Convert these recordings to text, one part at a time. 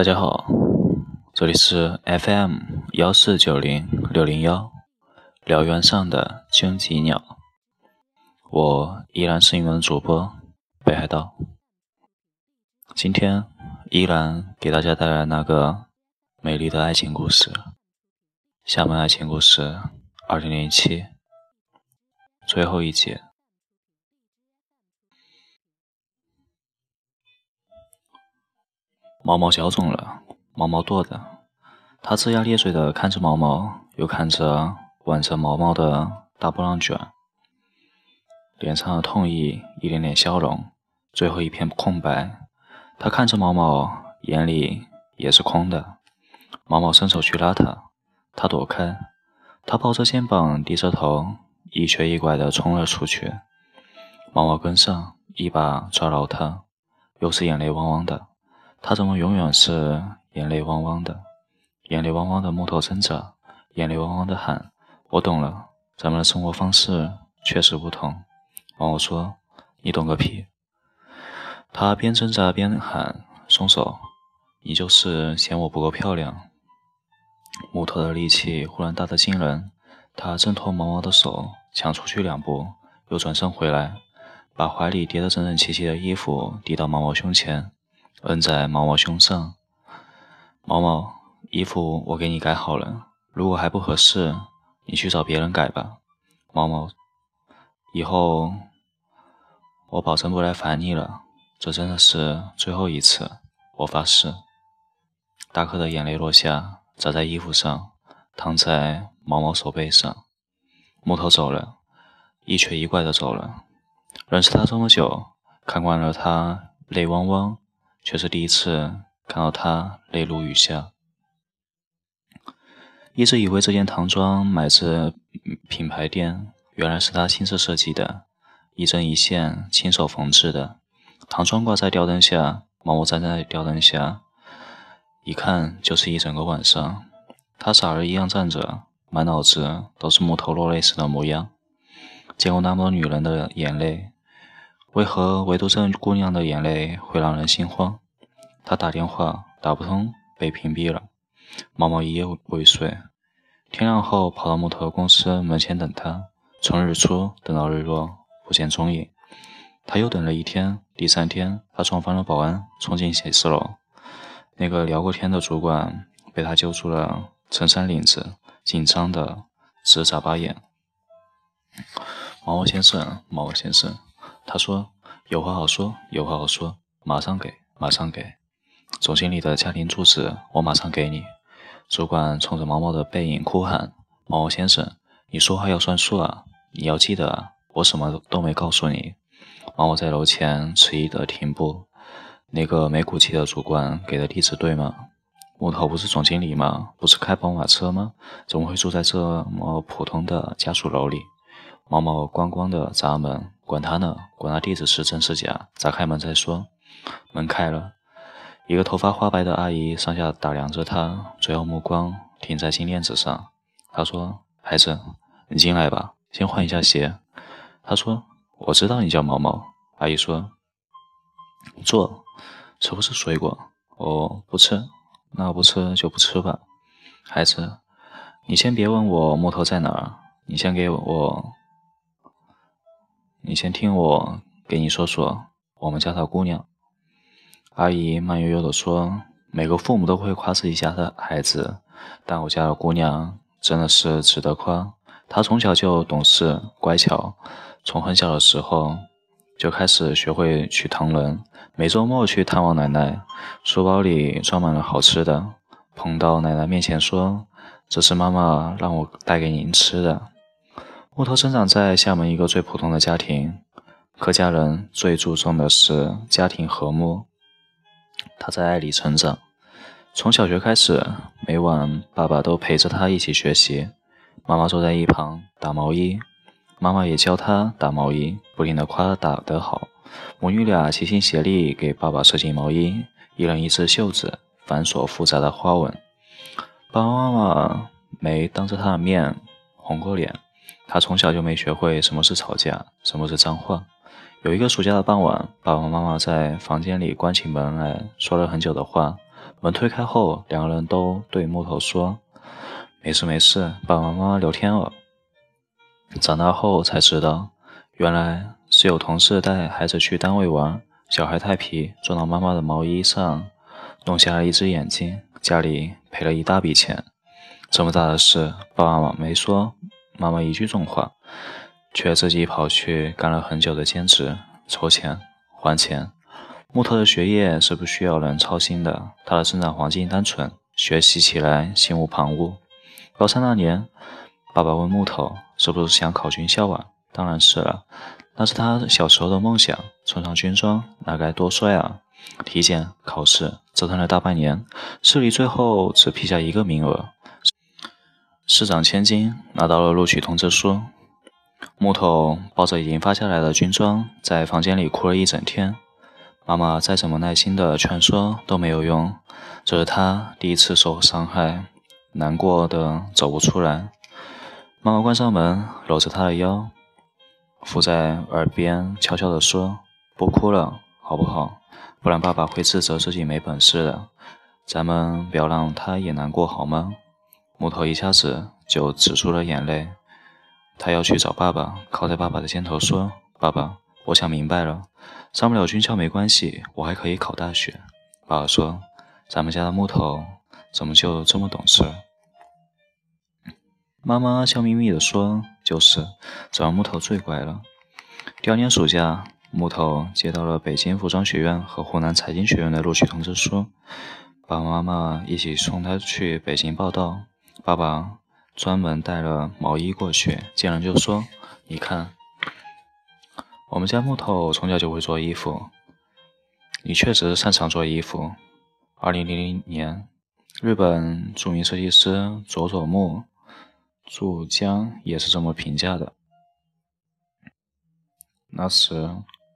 大家好，这里是 FM 幺四九零六零幺，辽源上的荆棘鸟，我依然是你们的主播北海道。今天依然给大家带来那个美丽的爱情故事，厦门爱情故事二零零七最后一集。毛毛脚肿了，毛毛跺着，他龇牙咧嘴的看着毛毛，又看着挽着毛毛的大波浪卷，脸上的痛意一点点消融，最后一片空白。他看着毛毛，眼里也是空的。毛毛伸手去拉他，他躲开，他抱着肩膀，低着头，一瘸一拐的冲了出去。毛毛跟上，一把抓牢他，又是眼泪汪汪的。他怎么永远是眼泪汪汪的？眼泪汪汪的木头挣扎，眼泪汪汪的喊：“我懂了，咱们的生活方式确实不同。”毛毛说：“你懂个屁！”他边挣扎边喊：“松手！你就是嫌我不够漂亮。”木头的力气忽然大得惊人，他挣脱毛毛的手，抢出去两步，又转身回来，把怀里叠得整整齐齐的衣服递到毛毛胸前。摁在毛毛胸上，毛毛，衣服我给你改好了，如果还不合适，你去找别人改吧。毛毛，以后我保证不来烦你了，这真的是最后一次，我发誓。大颗的眼泪落下，砸在衣服上，淌在毛毛手背上。木头走了，一瘸一拐的走了。认识他这么久，看惯了他泪汪汪。却是第一次看到他泪如雨下。一直以为这件唐装买自品牌店，原来是他亲自设计的，一针一线亲手缝制的。唐装挂在吊灯下，毛毛站在吊灯下，一看就是一整个晚上。他傻儿一样站着，满脑子都是木头落泪时的模样。见过那么多女人的眼泪。为何唯独这姑娘的眼泪会让人心慌？她打电话打不通，被屏蔽了。毛毛一夜未睡，天亮后跑到木头公司门前等她，从日出等到日落，不见踪影。他又等了一天，第三天，他撞翻了保安，冲进写字楼。那个聊过天的主管被他揪住了衬衫领子，紧张的直眨巴眼。毛毛先生，毛毛先生。他说：“有话好说，有话好说，马上给，马上给。总经理的家庭住址，我马上给你。”主管冲着毛毛的背影哭喊：“毛毛先生，你说话要算数啊！你要记得啊，我什么都没告诉你。”毛毛在楼前迟疑的停步。那个没骨气的主管给的地址对吗？木头不是总经理吗？不是开宝马车吗？怎么会住在这么普通的家属楼里？毛毛咣咣的砸门。管他呢，管他地址是真是假，砸开门再说。门开了，一个头发花白的阿姨上下打量着他，最后目光停在金链子上。她说：“孩子，你进来吧，先换一下鞋。”他说：“我知道你叫毛毛。”阿姨说：“坐，吃不吃水果？”“我不吃。”“那不吃就不吃吧。”“孩子，你先别问我木头在哪儿，你先给我。”你先听我给你说说我们家的姑娘。阿姨慢悠悠地说：“每个父母都会夸自己家的孩子，但我家的姑娘真的是值得夸。她从小就懂事乖巧，从很小的时候就开始学会去疼人，每周末去探望奶奶，书包里装满了好吃的，捧到奶奶面前说：‘这是妈妈让我带给您吃的。’”木头生长在厦门一个最普通的家庭，客家人最注重的是家庭和睦。他在爱里成长，从小学开始，每晚爸爸都陪着他一起学习，妈妈坐在一旁打毛衣，妈妈也教他打毛衣，不停地夸他打得好。母女俩齐心协力给爸爸设计毛衣，一人一只袖子，繁琐复杂的花纹。爸爸妈妈没当着他的面红过脸。他从小就没学会什么是吵架，什么是脏话。有一个暑假的傍晚，爸爸妈妈在房间里关起门来说了很久的话，门推开后，两个人都对木头说：“没事没事，爸爸妈妈聊天了。”长大后才知道，原来是有同事带孩子去单位玩，小孩太皮，撞到妈妈的毛衣上，弄瞎了一只眼睛，家里赔了一大笔钱。这么大的事，爸爸妈妈没说妈妈一句重话，却自己跑去干了很久的兼职，筹钱还钱。木头的学业是不需要人操心的，他的生长环境单纯，学习起来心无旁骛。高三那年，爸爸问木头是不是想考军校啊？当然是了，那是他小时候的梦想。穿上军装，那该多帅啊！体检、考试，折腾了大半年，市里最后只批下一个名额，市长千金，拿到了录取通知书。木头抱着已经发下来的军装，在房间里哭了一整天。妈妈再怎么耐心的劝说都没有用，这是他第一次受伤害，难过的走不出来。妈妈关上门，搂着他的腰，附在耳边悄悄地说：“不哭了，好不好？不然爸爸会自责自己没本事的。咱们不要让他也难过，好吗？”木头一下子就止住了眼泪，他要去找爸爸，靠在爸爸的肩头说：“爸爸。”我想明白了，上不了军校没关系，我还可以考大学。爸爸说：“咱们家的木头怎么就这么懂事？”妈妈笑眯眯地说：“就是，这让木头最乖了。”第二年暑假，木头接到了北京服装学院和湖南财经学院的录取通知书，爸爸妈妈一起送他去北京报道。爸爸专门带了毛衣过去，见人就说：“你看。”我们家木头从小就会做衣服，你确实擅长做衣服。二零零零年，日本著名设计师佐佐木助江也是这么评价的。那时，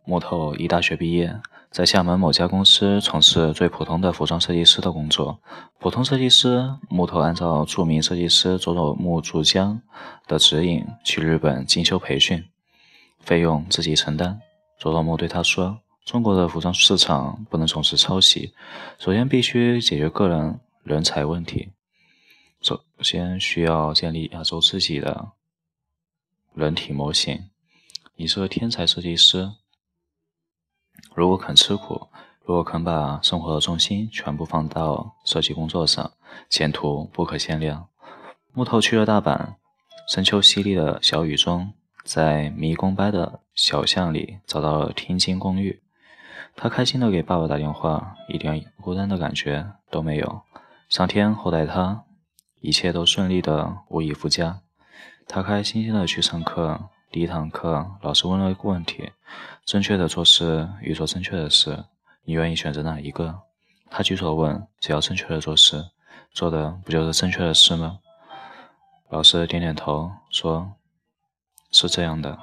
木头一大学毕业，在厦门某家公司从事最普通的服装设计师的工作。普通设计师，木头按照著名设计师佐佐木助江的指引去日本进修培训。费用自己承担。佐佐木对他说：“中国的服装市场不能总是抄袭，首先必须解决个人人才问题。首先需要建立亚洲自己的人体模型。你是个天才设计师，如果肯吃苦，如果肯把生活的重心全部放到设计工作上，前途不可限量。”木头去了大阪，深秋淅沥的小雨中。在迷宫般的小巷里找到了天津公寓，他开心的给爸爸打电话，一点孤单的感觉都没有。上天厚待他，一切都顺利的无以复加。他开开心心的去上课，第一堂课老师问了一个问题：正确的做事与做正确的事，你愿意选择哪一个？他举手问：只要正确的做事，做的不就是正确的事吗？老师点点头说。是这样的，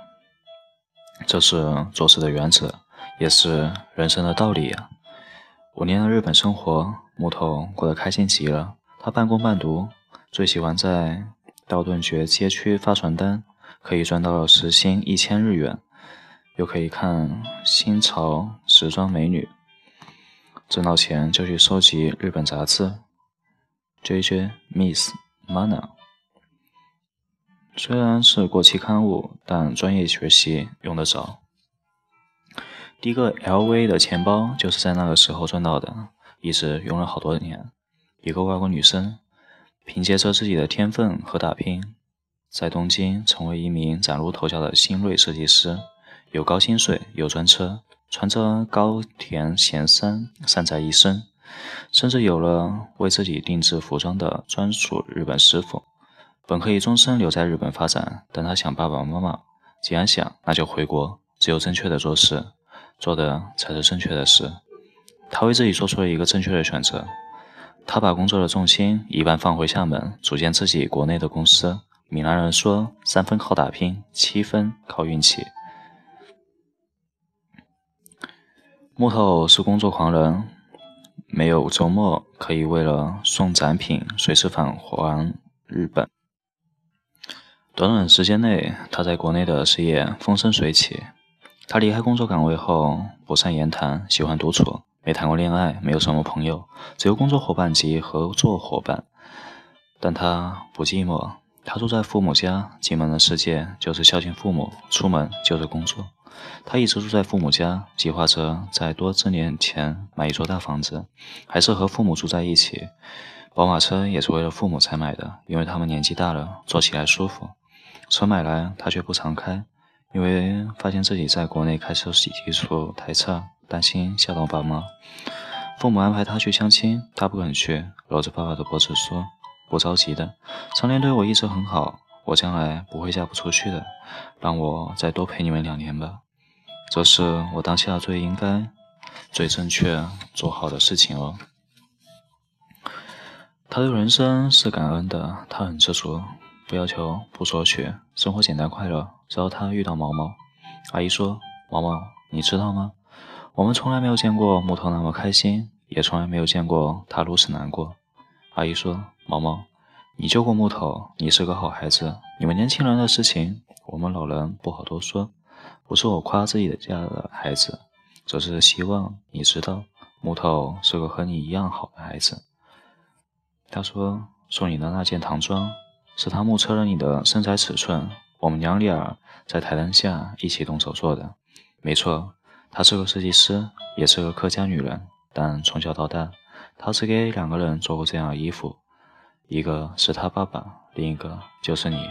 这是做事的原则，也是人生的道理呀。五年的日本生活，木头过得开心极了。他半工半读，最喜欢在道顿崛街区发传单，可以赚到时薪一千日元，又可以看新潮时装美女。挣到钱就去收集日本杂志，JJ Miss Mana。虽然是过期刊物，但专业学习用得着。第一个 LV 的钱包就是在那个时候赚到的，一直用了好多年。一个外国女生凭借着自己的天分和打拼，在东京成为一名崭露头角的新锐设计师，有高薪水，有专车，穿着高田贤三善在一身，甚至有了为自己定制服装的专属日本师傅。本可以终身留在日本发展，但他想爸爸妈妈，既然想，那就回国。只有正确的做事，做的才是正确的事。他为自己做出了一个正确的选择。他把工作的重心一半放回厦门，组建自己国内的公司。闽南人说：“三分靠打拼，七分靠运气。”木头是工作狂人，没有周末可以为了送展品随时返还日本。短短时间内，他在国内的事业风生水起。他离开工作岗位后，不善言谈，喜欢独处，没谈过恋爱，没有什么朋友，只有工作伙伴及合作伙伴。但他不寂寞，他住在父母家，进门的世界就是孝敬父母，出门就是工作。他一直住在父母家，计划着在多挣点钱买一座大房子，还是和父母住在一起。宝马车也是为了父母才买的，因为他们年纪大了，坐起来舒服。车买来他却不常开，因为发现自己在国内开车技术太差，担心吓到爸妈。父母安排他去相亲，他不肯去，搂着爸爸的脖子说：“不着急的，常年对我一直很好，我将来不会嫁不出去的，让我再多陪你们两年吧。这是我当下最应该、最正确做好的事情哦。”他对人生是感恩的，他很知足，不要求，不索取，生活简单快乐。直到他遇到毛毛，阿姨说：“毛毛，你知道吗？我们从来没有见过木头那么开心，也从来没有见过他如此难过。”阿姨说：“毛毛，你救过木头，你是个好孩子。你们年轻人的事情，我们老人不好多说。不是我夸自己的家的孩子，只是希望你知道，木头是个和你一样好的孩子。”他说：“送你的那件唐装，是他目测了你的身材尺寸，我们娘俩在台灯下一起动手做的。没错，她是个设计师，也是个客家女人，但从小到大，他只给两个人做过这样的衣服，一个是他爸爸，另一个就是你。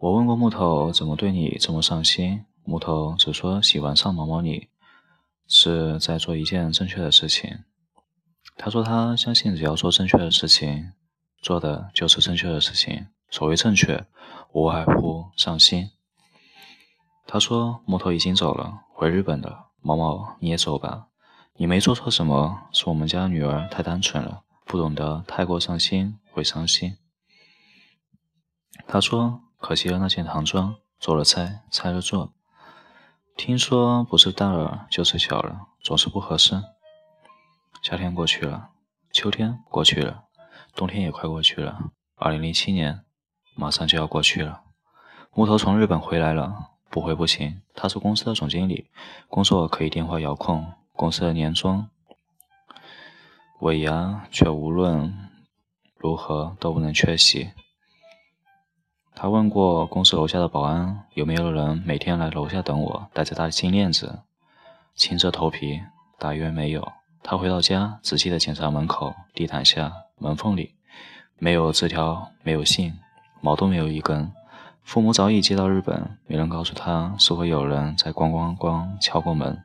我问过木头怎么对你这么上心，木头只说喜欢上毛毛你，是在做一件正确的事情。”他说：“他相信，只要做正确的事情，做的就是正确的事情。所谓正确，无外乎上心。”他说：“木头已经走了，回日本了。毛毛，你也走吧。你没做错什么，是我们家女儿太单纯了，不懂得太过上心会伤心。”他说：“可惜了那件唐装，做了拆，拆了做。听说不是大了就是小了，总是不合适。”夏天过去了，秋天过去了，冬天也快过去了。二零零七年马上就要过去了。木头从日本回来了，不回不行。他是公司的总经理，工作可以电话遥控。公司的年终尾牙却无论如何都不能缺席。他问过公司楼下的保安，有没有人每天来楼下等我，带着他的金链子，青着头皮，大约没有。他回到家，仔细地检查门口、地毯下、门缝里，没有字条，没有信，毛都没有一根。父母早已接到日本，没人告诉他是否有人在咣咣咣敲过门。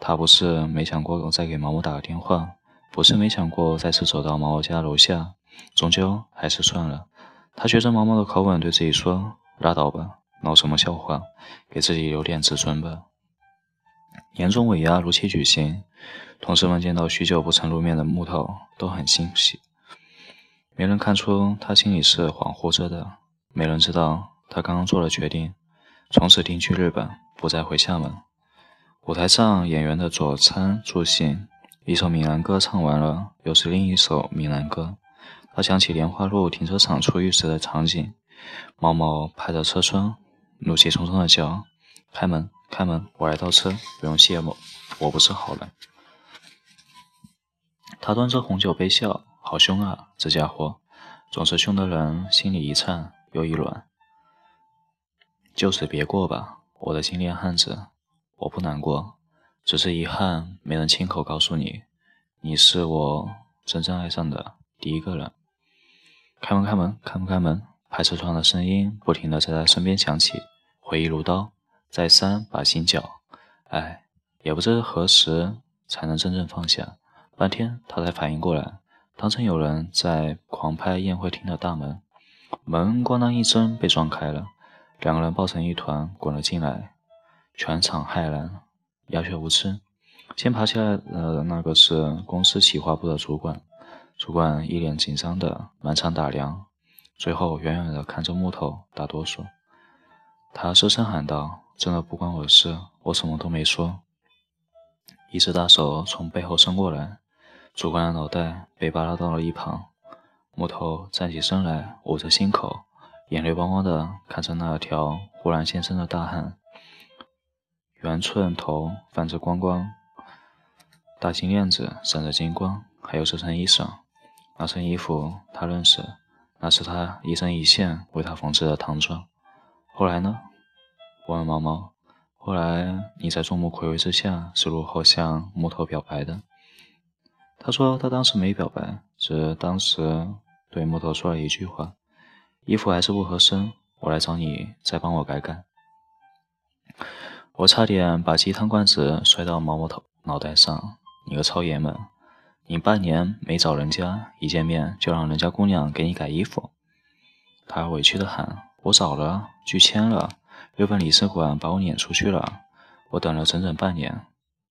他不是没想过再给毛毛打个电话，不是没想过再次走到毛毛家楼下，终究还是算了。他学着毛毛的口吻对自己说：“拉倒吧，闹什么笑话，给自己留点自尊吧。”年终尾牙如期举行。同事们见到许久不曾露面的木头，都很欣喜。没人看出他心里是恍惚着的，没人知道他刚刚做了决定，从此定居日本，不再回厦门。舞台上，演员的佐餐助兴，一首闽南歌唱完了，又是另一首闽南歌。他想起莲花路停车场出狱时的场景，毛毛拍着车窗，怒气冲冲的叫：“开门，开门，我来倒车，不用谢我，我不是好人。”他端着红酒杯笑，好凶啊！这家伙总是凶的人心里一颤又一软。就此别过吧，我的金莲汉子，我不难过，只是遗憾没能亲口告诉你，你是我真正爱上的第一个人。开门，开门，开门，开门！拍车窗的声音不停的在他身边响起，回忆如刀，再三把心绞。唉，也不知何时才能真正放下。半天，他才反应过来，当真有人在狂拍宴会厅的大门，门咣当一声被撞开了，两个人抱成一团滚了进来，全场骇然，鸦雀无声。先爬起来的那个是公司企划部的主管，主管一脸紧张的满场打量，最后远远的看着木头打哆嗦，他失声喊道：“真的不关我的事，我什么都没说。”一只大手从背后伸过来。主管的脑袋被扒拉到了一旁，木头站起身来，捂着心口，眼泪汪汪的看着那条忽然现身的大汉，圆寸头泛着光光，大金链子闪着金光，还有这身衣裳。那身衣服他认识，那是他一针一线为他缝制的唐装。后来呢？我问毛毛。后来你在众目睽睽之下是如何向木头表白的？他说他当时没表白，只当时对木头说了一句话：“衣服还是不合身，我来找你再帮我改改。”我差点把鸡汤罐子摔到毛毛头脑袋上。你个糙爷们，你半年没找人家，一见面就让人家姑娘给你改衣服。他委屈的喊：“我找了，拒签了，又被领事馆把我撵出去了。我等了整整半年。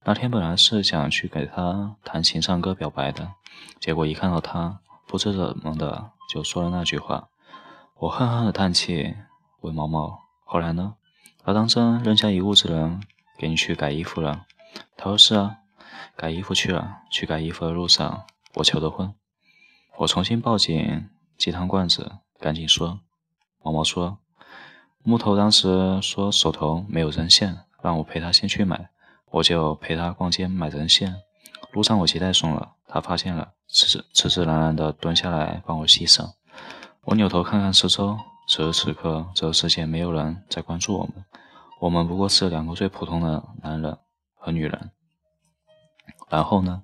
那天本来是想去给他弹琴唱歌表白的，结果一看到他，不知怎么的就说了那句话。我恨恨的叹气，问毛毛：后来呢？”他当真扔下一屋子人给你去改衣服了？他说是啊，改衣服去了。去改衣服的路上，我求的婚。我重新抱紧鸡汤罐子，赶紧说。毛毛说，木头当时说手头没有针线，让我陪他先去买，我就陪他逛街买针线。路上我鞋带松了，他发现了，自自自然然地蹲下来帮我系上。我扭头看看四周。此时此刻，这个世界没有人在关注我们，我们不过是两个最普通的男人和女人。然后呢？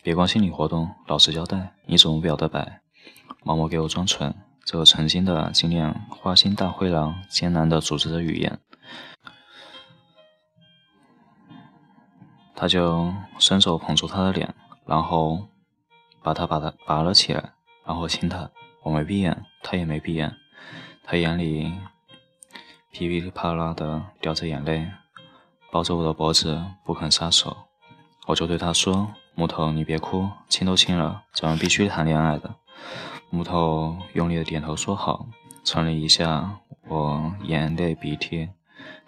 别光心理活动，老实交代，你怎么表的白？毛毛给我装纯，这个曾经的精炼花心大灰狼艰难地组织着语言。他就伸手捧住他的脸，然后把他把他拔了起来，然后亲他。我没闭眼，他也没闭眼。他眼里噼里啪啦的掉着眼泪，抱着我的脖子不肯撒手。我就对他说：“木头，你别哭，亲都亲了，咱们必须谈恋爱的。”木头用力的点头说好，蹭了一下我眼泪鼻涕。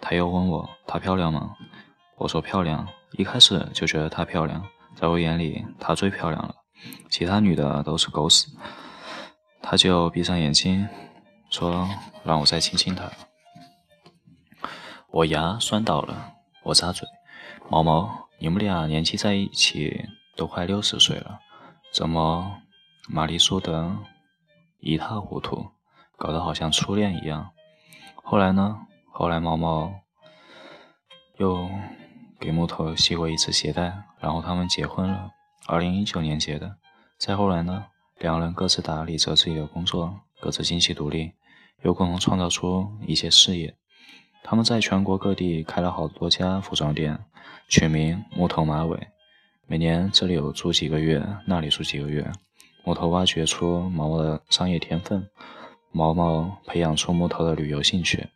他又问我：“她漂亮吗？”我说：“漂亮。”一开始就觉得她漂亮，在我眼里她最漂亮了，其他女的都是狗屎。他就闭上眼睛。说让我再亲亲他，我牙酸倒了，我咂嘴。毛毛，你们俩年纪在一起都快六十岁了，怎么玛丽说的一塌糊涂，搞得好像初恋一样？后来呢？后来毛毛又给木头系过一次鞋带，然后他们结婚了，二零一九年结的。再后来呢？两人各自打理着自己的工作，各自经济独立。有可能创造出一些事业。他们在全国各地开了好多家服装店，取名“木头马尾”。每年这里有住几个月，那里住几个月。木头挖掘出毛毛的商业天分，毛毛培养出木头的旅游兴趣。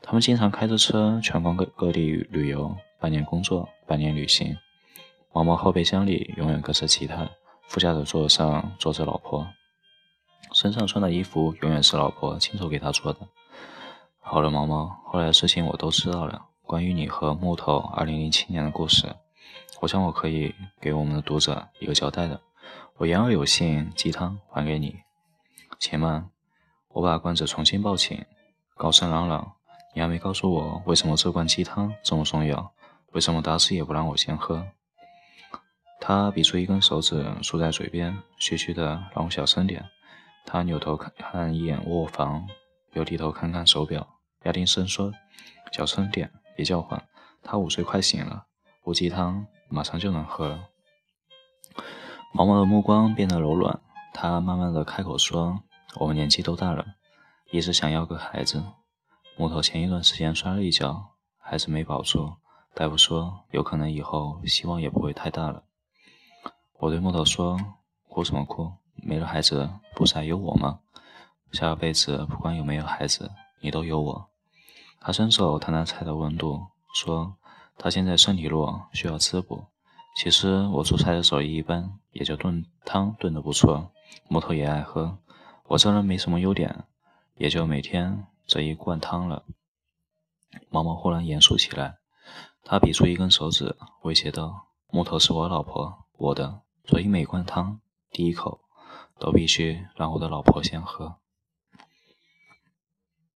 他们经常开着车全国各各地旅游，半年工作，半年旅行。毛毛后备箱里永远搁着吉他，副驾驶座上坐着老婆。身上穿的衣服永远是老婆亲手给他做的。好了，毛毛，后来的事情我都知道了。关于你和木头2007年的故事，我想我可以给我们的读者一个交代的。我言而有信，鸡汤还给你。且慢，我把罐子重新抱紧，高声嚷嚷：“你还没告诉我，为什么这罐鸡汤这么重要？为什么打死也不让我先喝？”他比出一根手指，竖在嘴边，嘘嘘的让我小声点。他扭头看看一眼卧房，又低头看看手表，压低声说：“小声点，别叫唤。他午睡快醒了，乌鸡汤马上就能喝了。”毛毛的目光变得柔软，他慢慢的开口说：“我们年纪都大了，一直想要个孩子。木头前一段时间摔了一跤，孩子没保住，大夫说有可能以后希望也不会太大了。”我对木头说：“哭什么哭？”没了孩子，不是还有我吗？下辈子不管有没有孩子，你都有我。他伸手探探菜的温度，说：“他现在身体弱，需要滋补。其实我做菜的手艺一般，也就炖汤炖得不错。木头也爱喝，我这人没什么优点，也就每天这一罐汤了。”毛毛忽然严肃起来，他比出一根手指，威胁道：“木头是我老婆，我的，所以每罐汤第一口。”都必须让我的老婆先喝。